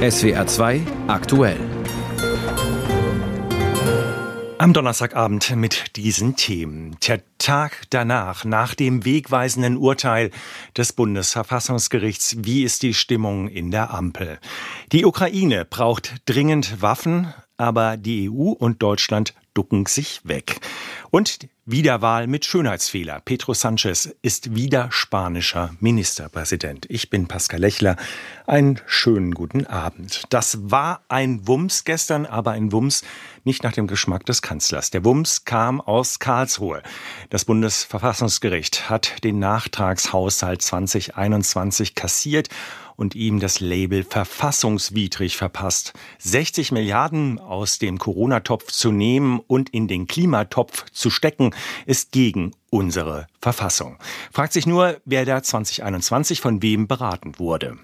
SWR 2 aktuell. Am Donnerstagabend mit diesen Themen. Der Tag danach, nach dem wegweisenden Urteil des Bundesverfassungsgerichts, wie ist die Stimmung in der Ampel? Die Ukraine braucht dringend Waffen, aber die EU und Deutschland ducken sich weg. Und Wiederwahl mit Schönheitsfehler. Pedro Sanchez ist wieder spanischer Ministerpräsident. Ich bin Pascal Lechler. Einen schönen guten Abend. Das war ein Wumms gestern, aber ein Wumms nicht nach dem Geschmack des Kanzlers. Der Wumms kam aus Karlsruhe. Das Bundesverfassungsgericht hat den Nachtragshaushalt 2021 kassiert und ihm das Label verfassungswidrig verpasst. 60 Milliarden aus dem Corona-Topf zu nehmen und in den Klimatopf zu stecken, ist gegen unsere Verfassung. Fragt sich nur, wer da 2021 von wem beraten wurde.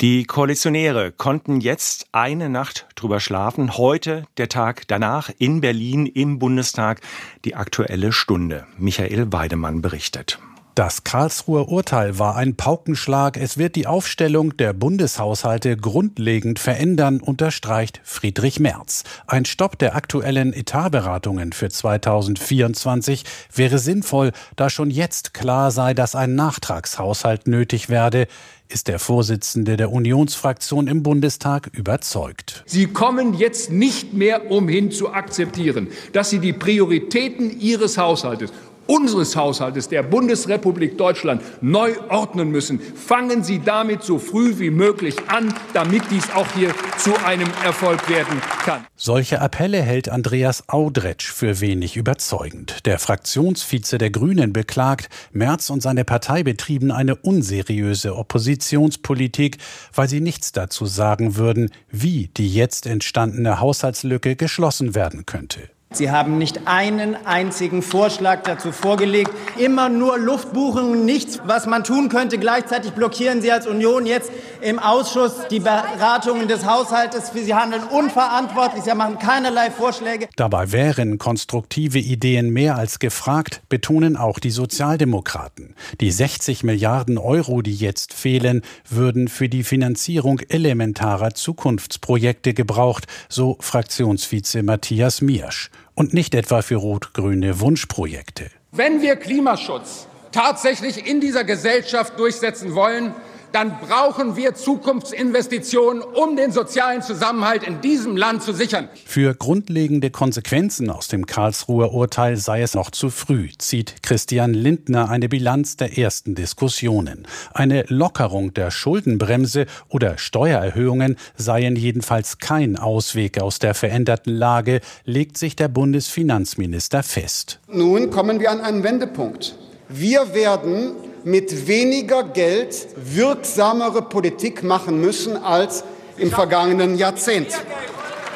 Die Koalitionäre konnten jetzt eine Nacht drüber schlafen. Heute, der Tag danach, in Berlin im Bundestag, die aktuelle Stunde. Michael Weidemann berichtet. Das Karlsruher Urteil war ein Paukenschlag. Es wird die Aufstellung der Bundeshaushalte grundlegend verändern, unterstreicht Friedrich Merz. Ein Stopp der aktuellen Etatberatungen für 2024 wäre sinnvoll, da schon jetzt klar sei, dass ein Nachtragshaushalt nötig werde ist der Vorsitzende der Unionsfraktion im Bundestag überzeugt. Sie kommen jetzt nicht mehr umhin zu akzeptieren, dass Sie die Prioritäten Ihres Haushaltes unseres Haushaltes der Bundesrepublik Deutschland neu ordnen müssen. Fangen Sie damit so früh wie möglich an, damit dies auch hier zu einem Erfolg werden kann. Solche Appelle hält Andreas Audretsch für wenig überzeugend. Der Fraktionsvize der Grünen beklagt, Merz und seine Partei betrieben eine unseriöse Oppositionspolitik, weil sie nichts dazu sagen würden, wie die jetzt entstandene Haushaltslücke geschlossen werden könnte. Sie haben nicht einen einzigen Vorschlag dazu vorgelegt. Immer nur Luftbuchungen, nichts, was man tun könnte. Gleichzeitig blockieren Sie als Union jetzt im Ausschuss die Beratungen des Haushaltes. Sie handeln unverantwortlich. Sie machen keinerlei Vorschläge. Dabei wären konstruktive Ideen mehr als gefragt, betonen auch die Sozialdemokraten. Die 60 Milliarden Euro, die jetzt fehlen, würden für die Finanzierung elementarer Zukunftsprojekte gebraucht, so Fraktionsvize Matthias Miersch und nicht etwa für rot-grüne Wunschprojekte. Wenn wir Klimaschutz tatsächlich in dieser Gesellschaft durchsetzen wollen, dann brauchen wir Zukunftsinvestitionen, um den sozialen Zusammenhalt in diesem Land zu sichern. Für grundlegende Konsequenzen aus dem Karlsruher Urteil sei es noch zu früh, zieht Christian Lindner eine Bilanz der ersten Diskussionen. Eine Lockerung der Schuldenbremse oder Steuererhöhungen seien jedenfalls kein Ausweg aus der veränderten Lage, legt sich der Bundesfinanzminister fest. Nun kommen wir an einen Wendepunkt. Wir werden mit weniger Geld wirksamere Politik machen müssen als im vergangenen Jahrzehnt.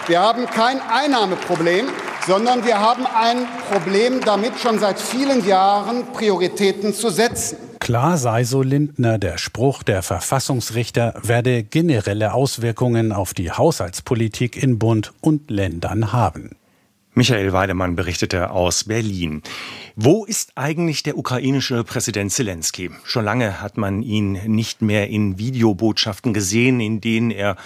Wir haben kein Einnahmeproblem, sondern wir haben ein Problem damit, schon seit vielen Jahren Prioritäten zu setzen. Klar sei, so Lindner, der Spruch der Verfassungsrichter werde generelle Auswirkungen auf die Haushaltspolitik in Bund und Ländern haben. Michael Weidemann berichtete aus Berlin. Wo ist eigentlich der ukrainische Präsident Zelensky? Schon lange hat man ihn nicht mehr in Videobotschaften gesehen, in denen er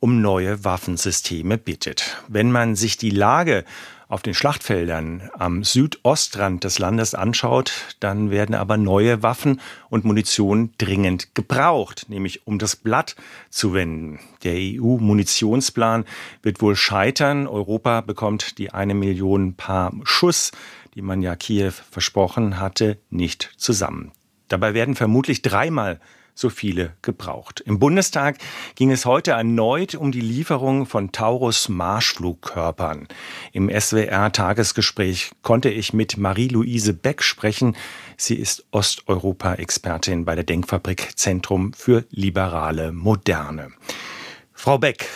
um neue Waffensysteme bittet. Wenn man sich die Lage auf den Schlachtfeldern am Südostrand des Landes anschaut, dann werden aber neue Waffen und Munition dringend gebraucht, nämlich um das Blatt zu wenden. Der EU-Munitionsplan wird wohl scheitern. Europa bekommt die eine Million Paar Schuss, die man ja Kiew versprochen hatte, nicht zusammen. Dabei werden vermutlich dreimal so viele gebraucht. Im Bundestag ging es heute erneut um die Lieferung von Taurus Marschflugkörpern. Im SWR Tagesgespräch konnte ich mit Marie-Louise Beck sprechen. Sie ist Osteuropa-Expertin bei der Denkfabrik Zentrum für liberale Moderne. Frau Beck,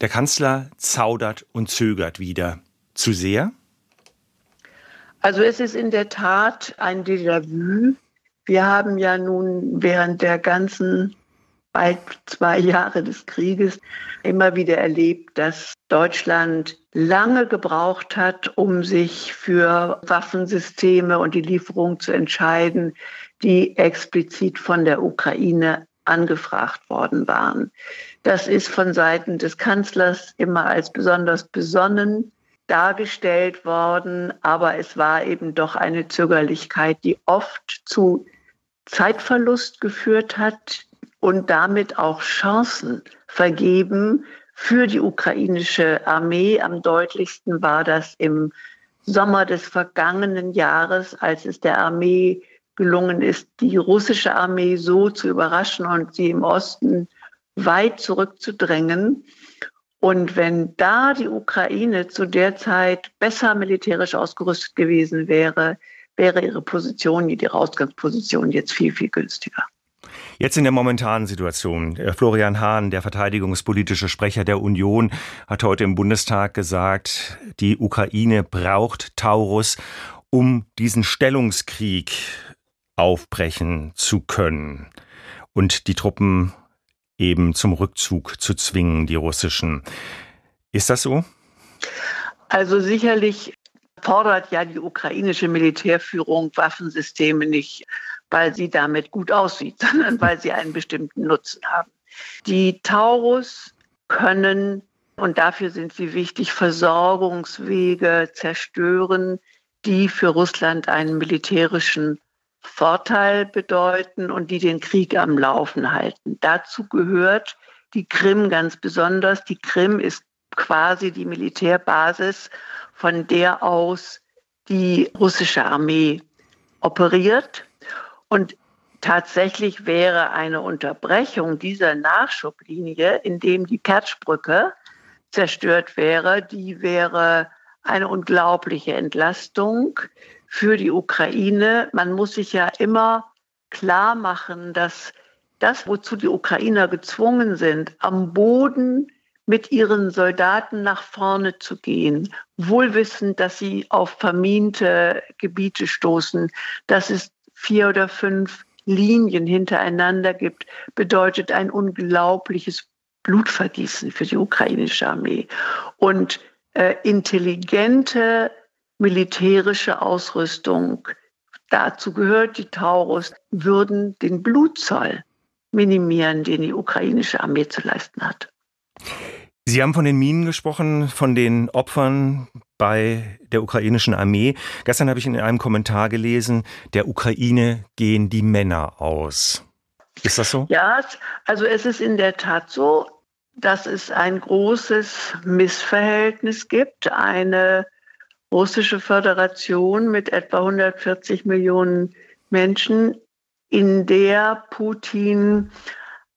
der Kanzler zaudert und zögert wieder. Zu sehr? Also es ist in der Tat ein Déjà-vu wir haben ja nun während der ganzen bald zwei Jahre des Krieges immer wieder erlebt, dass Deutschland lange gebraucht hat, um sich für Waffensysteme und die Lieferung zu entscheiden, die explizit von der Ukraine angefragt worden waren. Das ist von Seiten des Kanzlers immer als besonders besonnen dargestellt worden, aber es war eben doch eine Zögerlichkeit, die oft zu Zeitverlust geführt hat und damit auch Chancen vergeben für die ukrainische Armee. Am deutlichsten war das im Sommer des vergangenen Jahres, als es der Armee gelungen ist, die russische Armee so zu überraschen und sie im Osten weit zurückzudrängen. Und wenn da die Ukraine zu der Zeit besser militärisch ausgerüstet gewesen wäre, wäre ihre Position, die Ausgangsposition jetzt viel, viel günstiger. Jetzt in der momentanen Situation. Äh, Florian Hahn, der verteidigungspolitische Sprecher der Union, hat heute im Bundestag gesagt, die Ukraine braucht Taurus, um diesen Stellungskrieg aufbrechen zu können und die Truppen eben zum Rückzug zu zwingen, die russischen. Ist das so? Also sicherlich fordert ja die ukrainische Militärführung Waffensysteme nicht, weil sie damit gut aussieht, sondern weil sie einen bestimmten Nutzen haben. Die Taurus können, und dafür sind sie wichtig, Versorgungswege zerstören, die für Russland einen militärischen Vorteil bedeuten und die den Krieg am Laufen halten. Dazu gehört die Krim ganz besonders. Die Krim ist quasi die Militärbasis, von der aus die russische Armee operiert. Und tatsächlich wäre eine Unterbrechung dieser Nachschublinie, indem die Kertschbrücke zerstört wäre, die wäre eine unglaubliche Entlastung für die Ukraine. Man muss sich ja immer klar machen, dass das, wozu die Ukrainer gezwungen sind, am Boden mit ihren Soldaten nach vorne zu gehen, wohlwissend, dass sie auf verminte Gebiete stoßen, dass es vier oder fünf Linien hintereinander gibt, bedeutet ein unglaubliches Blutvergießen für die ukrainische Armee. Und äh, intelligente militärische Ausrüstung, dazu gehört die Taurus, würden den Blutzoll minimieren, den die ukrainische Armee zu leisten hat. Sie haben von den Minen gesprochen, von den Opfern bei der ukrainischen Armee. Gestern habe ich in einem Kommentar gelesen, der Ukraine gehen die Männer aus. Ist das so? Ja, also es ist in der Tat so, dass es ein großes Missverhältnis gibt, eine russische Föderation mit etwa 140 Millionen Menschen, in der Putin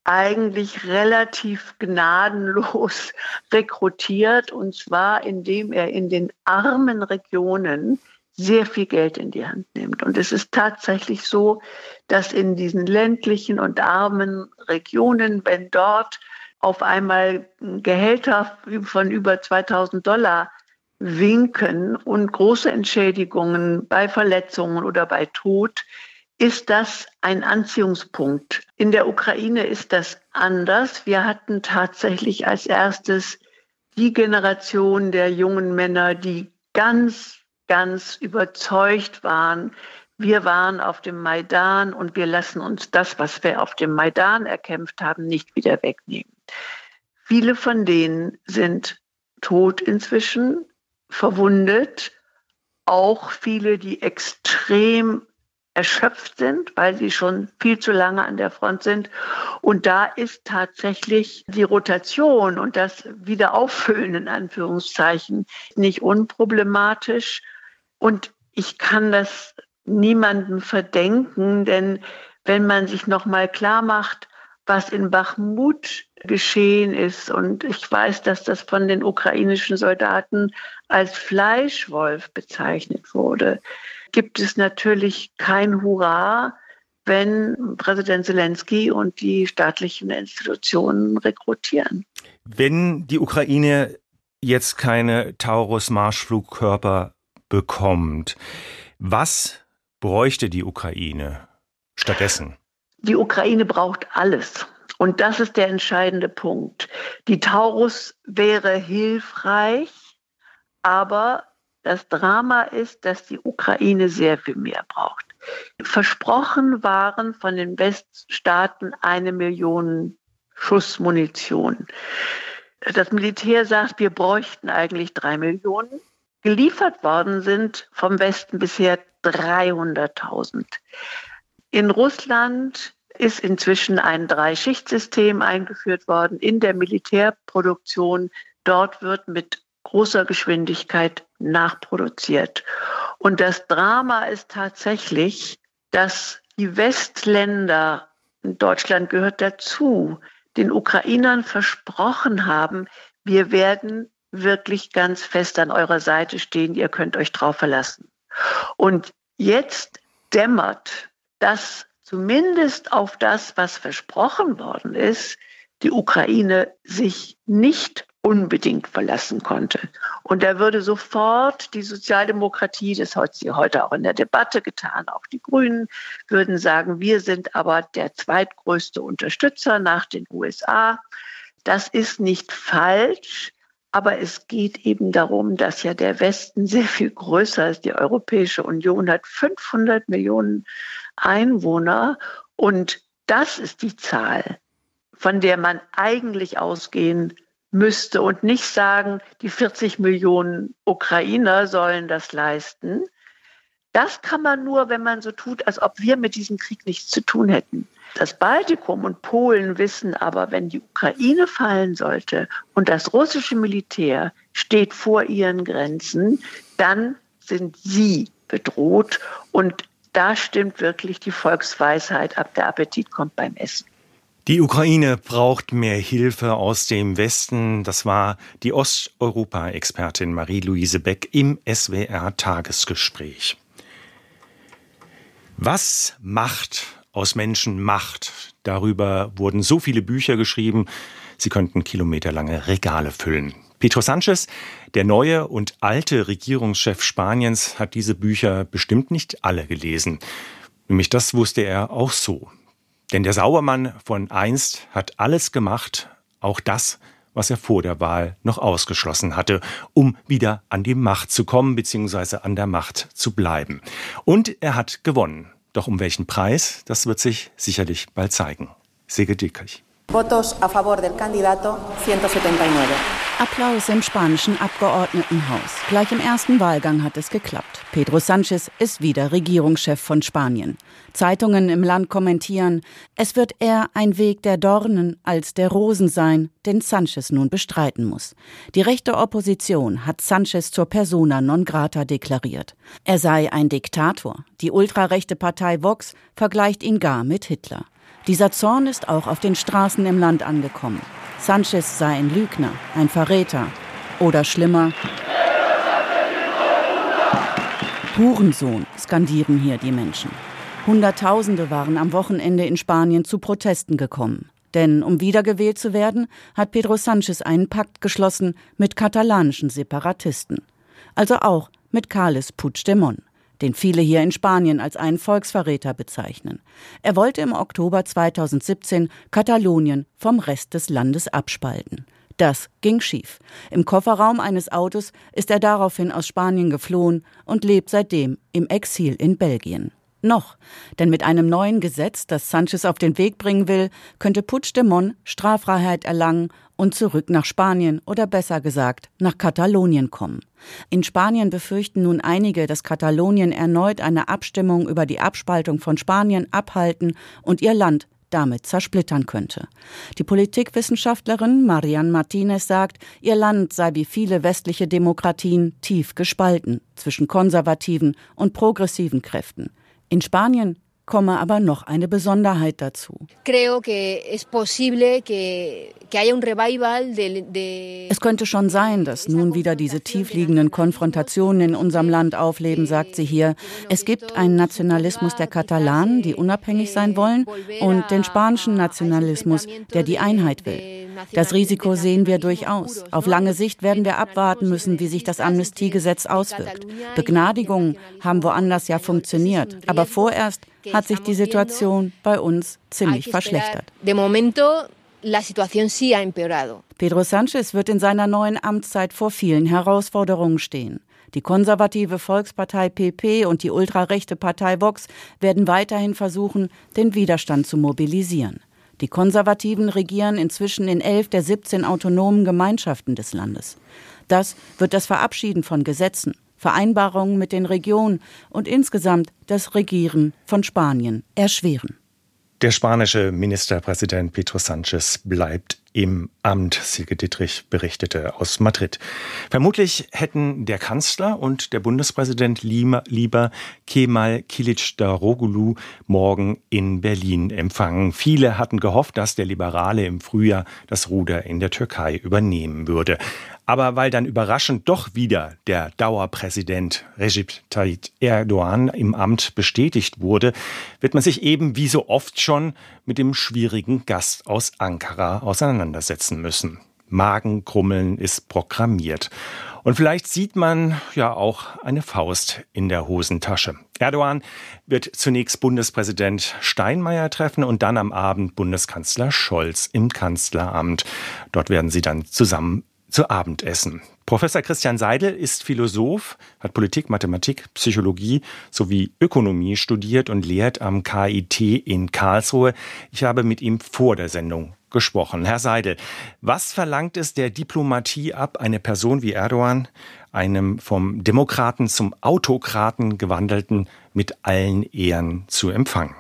eigentlich relativ gnadenlos rekrutiert, und zwar indem er in den armen Regionen sehr viel Geld in die Hand nimmt. Und es ist tatsächlich so, dass in diesen ländlichen und armen Regionen, wenn dort auf einmal Gehälter von über 2000 Dollar winken und große Entschädigungen bei Verletzungen oder bei Tod, ist das ein Anziehungspunkt. In der Ukraine ist das anders. Wir hatten tatsächlich als erstes die Generation der jungen Männer, die ganz, ganz überzeugt waren, wir waren auf dem Maidan und wir lassen uns das, was wir auf dem Maidan erkämpft haben, nicht wieder wegnehmen. Viele von denen sind tot inzwischen verwundet, auch viele, die extrem erschöpft sind, weil sie schon viel zu lange an der Front sind. Und da ist tatsächlich die Rotation und das Wiederauffüllen in Anführungszeichen nicht unproblematisch. Und ich kann das niemandem verdenken, denn wenn man sich noch mal klar macht, was in Bachmut geschehen ist. Und ich weiß, dass das von den ukrainischen Soldaten als Fleischwolf bezeichnet wurde. Gibt es natürlich kein Hurra, wenn Präsident Zelensky und die staatlichen Institutionen rekrutieren. Wenn die Ukraine jetzt keine Taurus-Marschflugkörper bekommt, was bräuchte die Ukraine stattdessen? Die Ukraine braucht alles. Und das ist der entscheidende Punkt. Die Taurus wäre hilfreich, aber das Drama ist, dass die Ukraine sehr viel mehr braucht. Versprochen waren von den Weststaaten eine Million Schuss Munition. Das Militär sagt, wir bräuchten eigentlich drei Millionen. Geliefert worden sind vom Westen bisher 300.000. In Russland ist inzwischen ein Dreischichtsystem eingeführt worden in der Militärproduktion. Dort wird mit großer Geschwindigkeit nachproduziert. Und das Drama ist tatsächlich, dass die Westländer, Deutschland gehört dazu, den Ukrainern versprochen haben, wir werden wirklich ganz fest an eurer Seite stehen, ihr könnt euch drauf verlassen. Und jetzt dämmert, dass zumindest auf das, was versprochen worden ist, die Ukraine sich nicht unbedingt verlassen konnte. Und da würde sofort die Sozialdemokratie, das hat sie heute auch in der Debatte getan, auch die Grünen würden sagen, wir sind aber der zweitgrößte Unterstützer nach den USA. Das ist nicht falsch, aber es geht eben darum, dass ja der Westen sehr viel größer ist. Die Europäische Union hat 500 Millionen Einwohner und das ist die Zahl, von der man eigentlich ausgehen müsste und nicht sagen, die 40 Millionen Ukrainer sollen das leisten. Das kann man nur, wenn man so tut, als ob wir mit diesem Krieg nichts zu tun hätten. Das Baltikum und Polen wissen aber, wenn die Ukraine fallen sollte und das russische Militär steht vor ihren Grenzen, dann sind sie bedroht. Und da stimmt wirklich die Volksweisheit ab, der Appetit kommt beim Essen. Die Ukraine braucht mehr Hilfe aus dem Westen. Das war die Osteuropa-Expertin Marie-Louise Beck im SWR-Tagesgespräch. Was macht aus Menschen Macht? Darüber wurden so viele Bücher geschrieben, sie könnten kilometerlange Regale füllen. Pedro Sanchez, der neue und alte Regierungschef Spaniens, hat diese Bücher bestimmt nicht alle gelesen. Nämlich das wusste er auch so. Denn der Sauermann von einst hat alles gemacht, auch das, was er vor der Wahl noch ausgeschlossen hatte, um wieder an die Macht zu kommen bzw. an der Macht zu bleiben. Und er hat gewonnen. Doch um welchen Preis, das wird sich sicherlich bald zeigen. Sege Dietrich. Votos a favor del candidato 179. Applaus im spanischen Abgeordnetenhaus. Gleich im ersten Wahlgang hat es geklappt. Pedro Sánchez ist wieder Regierungschef von Spanien. Zeitungen im Land kommentieren, es wird eher ein Weg der Dornen als der Rosen sein, den Sánchez nun bestreiten muss. Die rechte Opposition hat Sánchez zur persona non grata deklariert. Er sei ein Diktator. Die ultrarechte Partei Vox vergleicht ihn gar mit Hitler. Dieser Zorn ist auch auf den Straßen im Land angekommen. Sanchez sei ein Lügner, ein Verräter oder schlimmer. Hurensohn skandieren hier die Menschen. Hunderttausende waren am Wochenende in Spanien zu Protesten gekommen. Denn um wiedergewählt zu werden, hat Pedro Sanchez einen Pakt geschlossen mit katalanischen Separatisten. Also auch mit Carles Puigdemont den viele hier in Spanien als einen Volksverräter bezeichnen. Er wollte im Oktober 2017 Katalonien vom Rest des Landes abspalten. Das ging schief. Im Kofferraum eines Autos ist er daraufhin aus Spanien geflohen und lebt seitdem im Exil in Belgien. Noch, denn mit einem neuen Gesetz, das Sanchez auf den Weg bringen will, könnte Puigdemont Straffreiheit erlangen und zurück nach Spanien oder besser gesagt nach Katalonien kommen. In Spanien befürchten nun einige, dass Katalonien erneut eine Abstimmung über die Abspaltung von Spanien abhalten und ihr Land damit zersplittern könnte. Die Politikwissenschaftlerin Marianne Martinez sagt, ihr Land sei wie viele westliche Demokratien tief gespalten zwischen konservativen und progressiven Kräften. In Spanien komme aber noch eine Besonderheit dazu. Es könnte schon sein, dass nun wieder diese tiefliegenden Konfrontationen in unserem Land aufleben, sagt sie hier. Es gibt einen Nationalismus der Katalanen, die unabhängig sein wollen, und den spanischen Nationalismus, der die Einheit will. Das Risiko sehen wir durchaus. Auf lange Sicht werden wir abwarten müssen, wie sich das Amnestiegesetz auswirkt. Begnadigungen haben woanders ja funktioniert. Aber vorerst hat sich die Situation bei uns ziemlich verschlechtert. Pedro Sanchez wird in seiner neuen Amtszeit vor vielen Herausforderungen stehen. Die konservative Volkspartei PP und die ultrarechte Partei Vox werden weiterhin versuchen, den Widerstand zu mobilisieren. Die Konservativen regieren inzwischen in elf der 17 autonomen Gemeinschaften des Landes. Das wird das Verabschieden von Gesetzen, Vereinbarungen mit den Regionen und insgesamt das Regieren von Spanien erschweren. Der spanische Ministerpräsident Pedro Sanchez bleibt im Amt, Silke Dittrich berichtete aus Madrid. Vermutlich hätten der Kanzler und der Bundespräsident lieber Kemal Kilicdaroglu morgen in Berlin empfangen. Viele hatten gehofft, dass der Liberale im Frühjahr das Ruder in der Türkei übernehmen würde. Aber weil dann überraschend doch wieder der Dauerpräsident Recep Tayyip Erdogan im Amt bestätigt wurde, wird man sich eben wie so oft schon mit dem schwierigen Gast aus Ankara auseinandersetzen müssen. Magenkrummeln ist programmiert. Und vielleicht sieht man ja auch eine Faust in der Hosentasche. Erdogan wird zunächst Bundespräsident Steinmeier treffen und dann am Abend Bundeskanzler Scholz im Kanzleramt. Dort werden sie dann zusammen zu Abendessen. Professor Christian Seidel ist Philosoph, hat Politik, Mathematik, Psychologie sowie Ökonomie studiert und lehrt am KIT in Karlsruhe. Ich habe mit ihm vor der Sendung gesprochen. Herr Seidel, was verlangt es der Diplomatie ab, eine Person wie Erdogan, einem vom Demokraten zum Autokraten gewandelten, mit allen Ehren zu empfangen?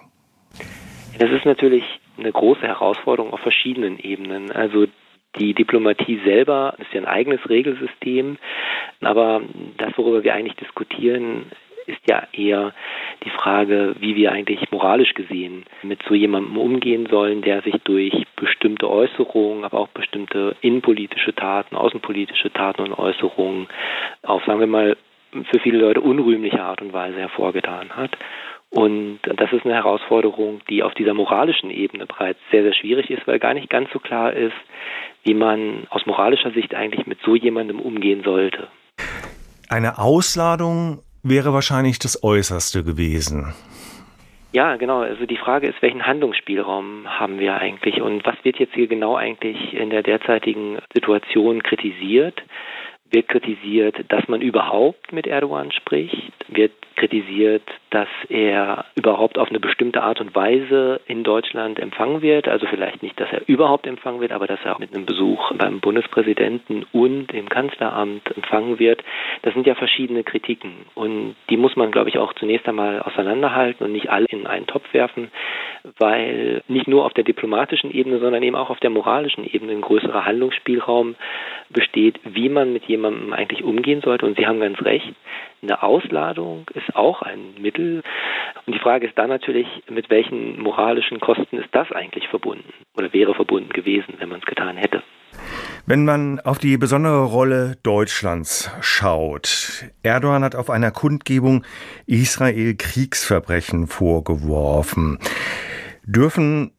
Das ist natürlich eine große Herausforderung auf verschiedenen Ebenen. Also die Diplomatie selber ist ja ein eigenes Regelsystem, aber das, worüber wir eigentlich diskutieren, ist ja eher die Frage, wie wir eigentlich moralisch gesehen mit so jemandem umgehen sollen, der sich durch bestimmte Äußerungen, aber auch bestimmte innenpolitische Taten, außenpolitische Taten und Äußerungen auf, sagen wir mal, für viele Leute unrühmliche Art und Weise hervorgetan hat. Und das ist eine Herausforderung, die auf dieser moralischen Ebene bereits sehr, sehr schwierig ist, weil gar nicht ganz so klar ist, wie man aus moralischer Sicht eigentlich mit so jemandem umgehen sollte. Eine Ausladung wäre wahrscheinlich das Äußerste gewesen. Ja, genau. Also die Frage ist, welchen Handlungsspielraum haben wir eigentlich und was wird jetzt hier genau eigentlich in der derzeitigen Situation kritisiert? Wird kritisiert, dass man überhaupt mit Erdogan spricht? Wird kritisiert, dass er überhaupt auf eine bestimmte Art und Weise in Deutschland empfangen wird. Also vielleicht nicht, dass er überhaupt empfangen wird, aber dass er auch mit einem Besuch beim Bundespräsidenten und im Kanzleramt empfangen wird. Das sind ja verschiedene Kritiken. Und die muss man, glaube ich, auch zunächst einmal auseinanderhalten und nicht alle in einen Topf werfen, weil nicht nur auf der diplomatischen Ebene, sondern eben auch auf der moralischen Ebene ein größerer Handlungsspielraum besteht, wie man mit jemandem eigentlich umgehen sollte. Und Sie haben ganz recht, eine Ausladung ist auch ein Mittel. Und die Frage ist dann natürlich, mit welchen moralischen Kosten ist das eigentlich verbunden oder wäre verbunden gewesen, wenn man es getan hätte. Wenn man auf die besondere Rolle Deutschlands schaut, Erdogan hat auf einer Kundgebung Israel Kriegsverbrechen vorgeworfen. Dürfen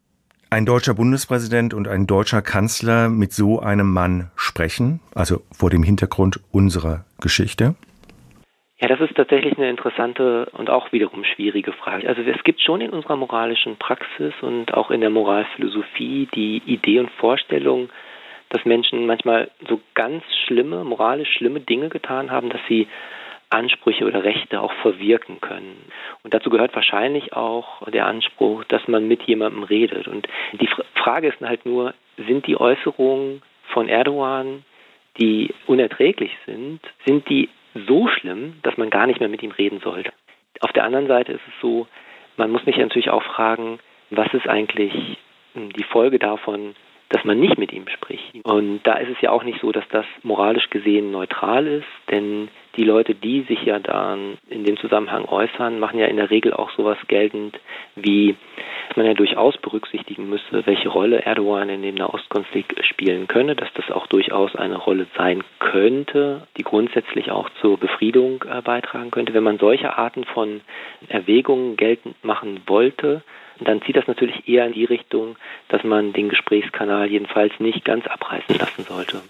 ein deutscher Bundespräsident und ein deutscher Kanzler mit so einem Mann sprechen, also vor dem Hintergrund unserer Geschichte? Ja, das ist tatsächlich eine interessante und auch wiederum schwierige Frage. Also es gibt schon in unserer moralischen Praxis und auch in der Moralphilosophie die Idee und Vorstellung, dass Menschen manchmal so ganz schlimme, moralisch schlimme Dinge getan haben, dass sie Ansprüche oder Rechte auch verwirken können. Und dazu gehört wahrscheinlich auch der Anspruch, dass man mit jemandem redet. Und die Frage ist halt nur, sind die Äußerungen von Erdogan, die unerträglich sind, sind die so schlimm, dass man gar nicht mehr mit ihm reden sollte. Auf der anderen Seite ist es so, man muss sich natürlich auch fragen, was ist eigentlich die Folge davon, dass man nicht mit ihm spricht. Und da ist es ja auch nicht so, dass das moralisch gesehen neutral ist, denn die Leute, die sich ja dann in dem Zusammenhang äußern, machen ja in der Regel auch sowas geltend wie, dass man ja durchaus berücksichtigen müsse, welche Rolle Erdogan in dem Nahostkonflikt spielen könne, dass das auch durchaus eine Rolle sein könnte, die grundsätzlich auch zur Befriedung äh, beitragen könnte. Wenn man solche Arten von Erwägungen geltend machen wollte, dann zieht das natürlich eher in die Richtung, dass man den Gesprächskanal jedenfalls nicht ganz abreißen lassen sollte.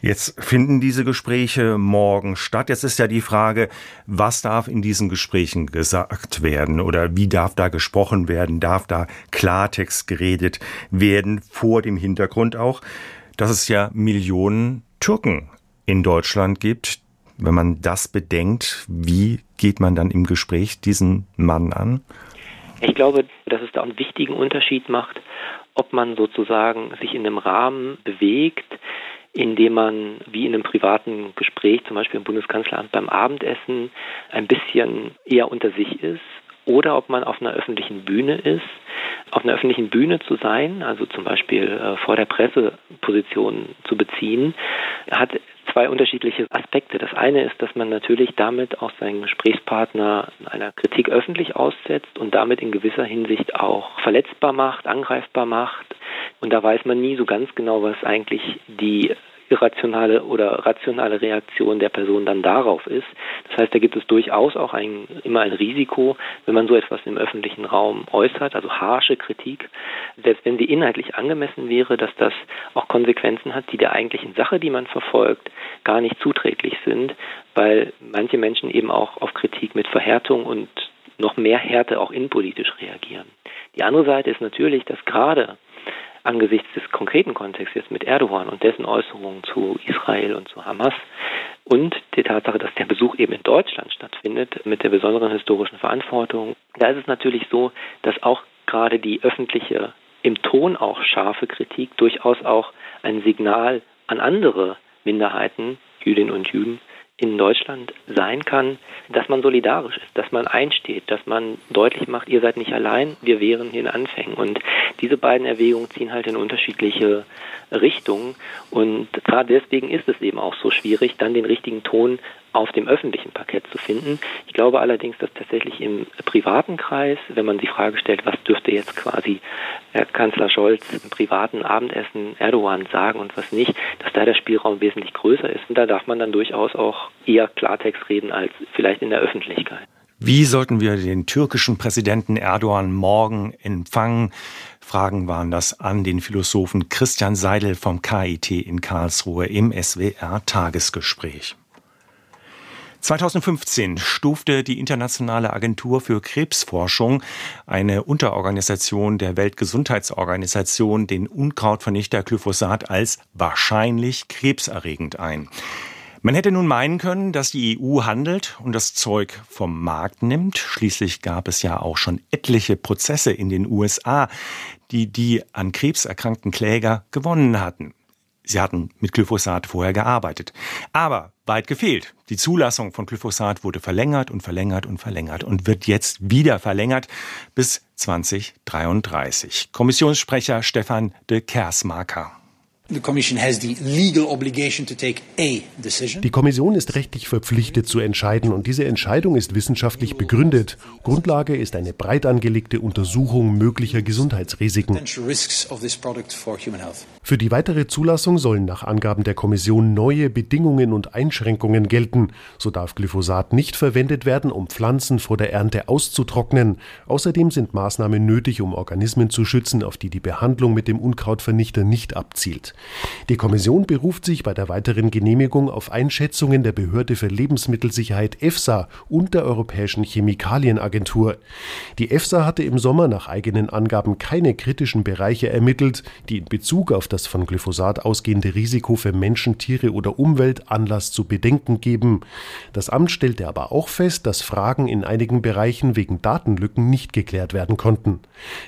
Jetzt finden diese Gespräche morgen statt. Jetzt ist ja die Frage, was darf in diesen Gesprächen gesagt werden oder wie darf da gesprochen werden? Darf da Klartext geredet werden vor dem Hintergrund auch, dass es ja Millionen Türken in Deutschland gibt, Wenn man das bedenkt, wie geht man dann im Gespräch diesen Mann an? Ich glaube, dass es da einen wichtigen Unterschied macht, ob man sozusagen sich in einem Rahmen bewegt, indem man wie in einem privaten Gespräch, zum Beispiel im Bundeskanzleramt beim Abendessen, ein bisschen eher unter sich ist oder ob man auf einer öffentlichen Bühne ist. Auf einer öffentlichen Bühne zu sein, also zum Beispiel äh, vor der Presse Position zu beziehen, hat zwei unterschiedliche Aspekte. Das eine ist, dass man natürlich damit auch seinen Gesprächspartner einer Kritik öffentlich aussetzt und damit in gewisser Hinsicht auch verletzbar macht, angreifbar macht. Und da weiß man nie so ganz genau, was eigentlich die irrationale oder rationale Reaktion der Person dann darauf ist. Das heißt, da gibt es durchaus auch ein, immer ein Risiko, wenn man so etwas im öffentlichen Raum äußert, also harsche Kritik, selbst wenn sie inhaltlich angemessen wäre, dass das auch Konsequenzen hat, die der eigentlichen Sache, die man verfolgt, gar nicht zuträglich sind, weil manche Menschen eben auch auf Kritik mit Verhärtung und noch mehr Härte auch innenpolitisch reagieren. Die andere Seite ist natürlich, dass gerade angesichts des konkreten Kontexts jetzt mit Erdogan und dessen Äußerungen zu Israel und zu Hamas und der Tatsache, dass der Besuch eben in Deutschland stattfindet, mit der besonderen historischen Verantwortung, da ist es natürlich so, dass auch gerade die öffentliche, im Ton auch scharfe Kritik durchaus auch ein Signal an andere Minderheiten, Jüdinnen und Juden, in Deutschland sein kann, dass man solidarisch ist, dass man einsteht, dass man deutlich macht, ihr seid nicht allein, wir wären hier in Anfängen. Und diese beiden Erwägungen ziehen halt in unterschiedliche Richtungen. Und gerade deswegen ist es eben auch so schwierig, dann den richtigen Ton auf dem öffentlichen Parkett zu finden. Ich glaube allerdings, dass tatsächlich im privaten Kreis, wenn man die Frage stellt, was dürfte jetzt quasi Herr Kanzler Scholz im privaten Abendessen Erdogan sagen und was nicht, dass da der Spielraum wesentlich größer ist. Und da darf man dann durchaus auch eher Klartext reden als vielleicht in der Öffentlichkeit. Wie sollten wir den türkischen Präsidenten Erdogan morgen empfangen? Fragen waren das an den Philosophen Christian Seidel vom KIT in Karlsruhe im SWR Tagesgespräch. 2015 stufte die Internationale Agentur für Krebsforschung, eine Unterorganisation der Weltgesundheitsorganisation, den Unkrautvernichter Glyphosat als wahrscheinlich krebserregend ein. Man hätte nun meinen können, dass die EU handelt und das Zeug vom Markt nimmt. Schließlich gab es ja auch schon etliche Prozesse in den USA, die die an Krebs erkrankten Kläger gewonnen hatten. Sie hatten mit Glyphosat vorher gearbeitet. Aber weit gefehlt. Die Zulassung von Glyphosat wurde verlängert und verlängert und verlängert und wird jetzt wieder verlängert bis 2033. Kommissionssprecher Stefan de Kersmaker. Die Kommission ist rechtlich verpflichtet zu entscheiden und diese Entscheidung ist wissenschaftlich begründet. Grundlage ist eine breit angelegte Untersuchung möglicher Gesundheitsrisiken. Für die weitere Zulassung sollen nach Angaben der Kommission neue Bedingungen und Einschränkungen gelten. So darf Glyphosat nicht verwendet werden, um Pflanzen vor der Ernte auszutrocknen. Außerdem sind Maßnahmen nötig, um Organismen zu schützen, auf die die Behandlung mit dem Unkrautvernichter nicht abzielt. Die Kommission beruft sich bei der weiteren Genehmigung auf Einschätzungen der Behörde für Lebensmittelsicherheit EFSA und der Europäischen Chemikalienagentur. Die EFSA hatte im Sommer nach eigenen Angaben keine kritischen Bereiche ermittelt, die in Bezug auf das von Glyphosat ausgehende Risiko für Menschen, Tiere oder Umwelt Anlass zu Bedenken geben. Das Amt stellte aber auch fest, dass Fragen in einigen Bereichen wegen Datenlücken nicht geklärt werden konnten.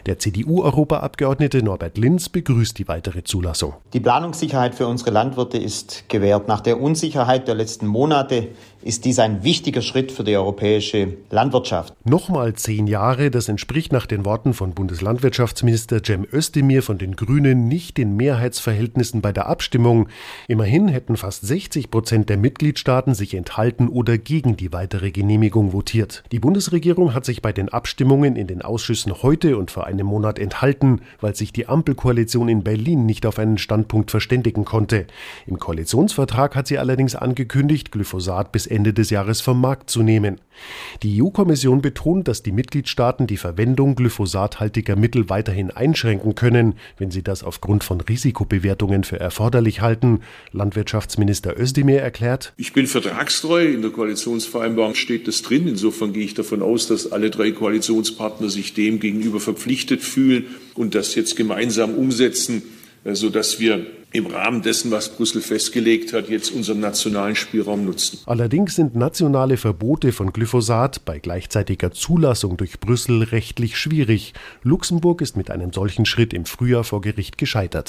Der CDU-Europaabgeordnete Norbert Linz begrüßt die weitere Zulassung. Die Planungssicherheit für unsere Landwirte ist gewährt. Nach der Unsicherheit der letzten Monate ist dies ein wichtiger Schritt für die europäische Landwirtschaft. Nochmal zehn Jahre, das entspricht nach den Worten von Bundeslandwirtschaftsminister Cem Özdemir von den Grünen nicht den Mehrheitsverhältnissen bei der Abstimmung. Immerhin hätten fast 60 Prozent der Mitgliedstaaten sich enthalten oder gegen die weitere Genehmigung votiert. Die Bundesregierung hat sich bei den Abstimmungen in den Ausschüssen heute und vor einem Monat enthalten, weil sich die Ampelkoalition in Berlin nicht auf einen Standpunkt verständigen konnte. Im Koalitionsvertrag hat sie allerdings angekündigt, Glyphosat bis Ende des Jahres vom Markt zu nehmen. Die EU-Kommission betont, dass die Mitgliedstaaten die Verwendung glyphosathaltiger Mittel weiterhin einschränken können, wenn sie das aufgrund von Risikobewertungen für erforderlich halten. Landwirtschaftsminister Özdemir erklärt, Ich bin vertragstreu, in der Koalitionsvereinbarung steht das drin. Insofern gehe ich davon aus, dass alle drei Koalitionspartner sich dem gegenüber verpflichtet fühlen und das jetzt gemeinsam umsetzen, sodass wir im Rahmen dessen, was Brüssel festgelegt hat, jetzt unseren nationalen Spielraum nutzen. Allerdings sind nationale Verbote von Glyphosat bei gleichzeitiger Zulassung durch Brüssel rechtlich schwierig. Luxemburg ist mit einem solchen Schritt im Frühjahr vor Gericht gescheitert.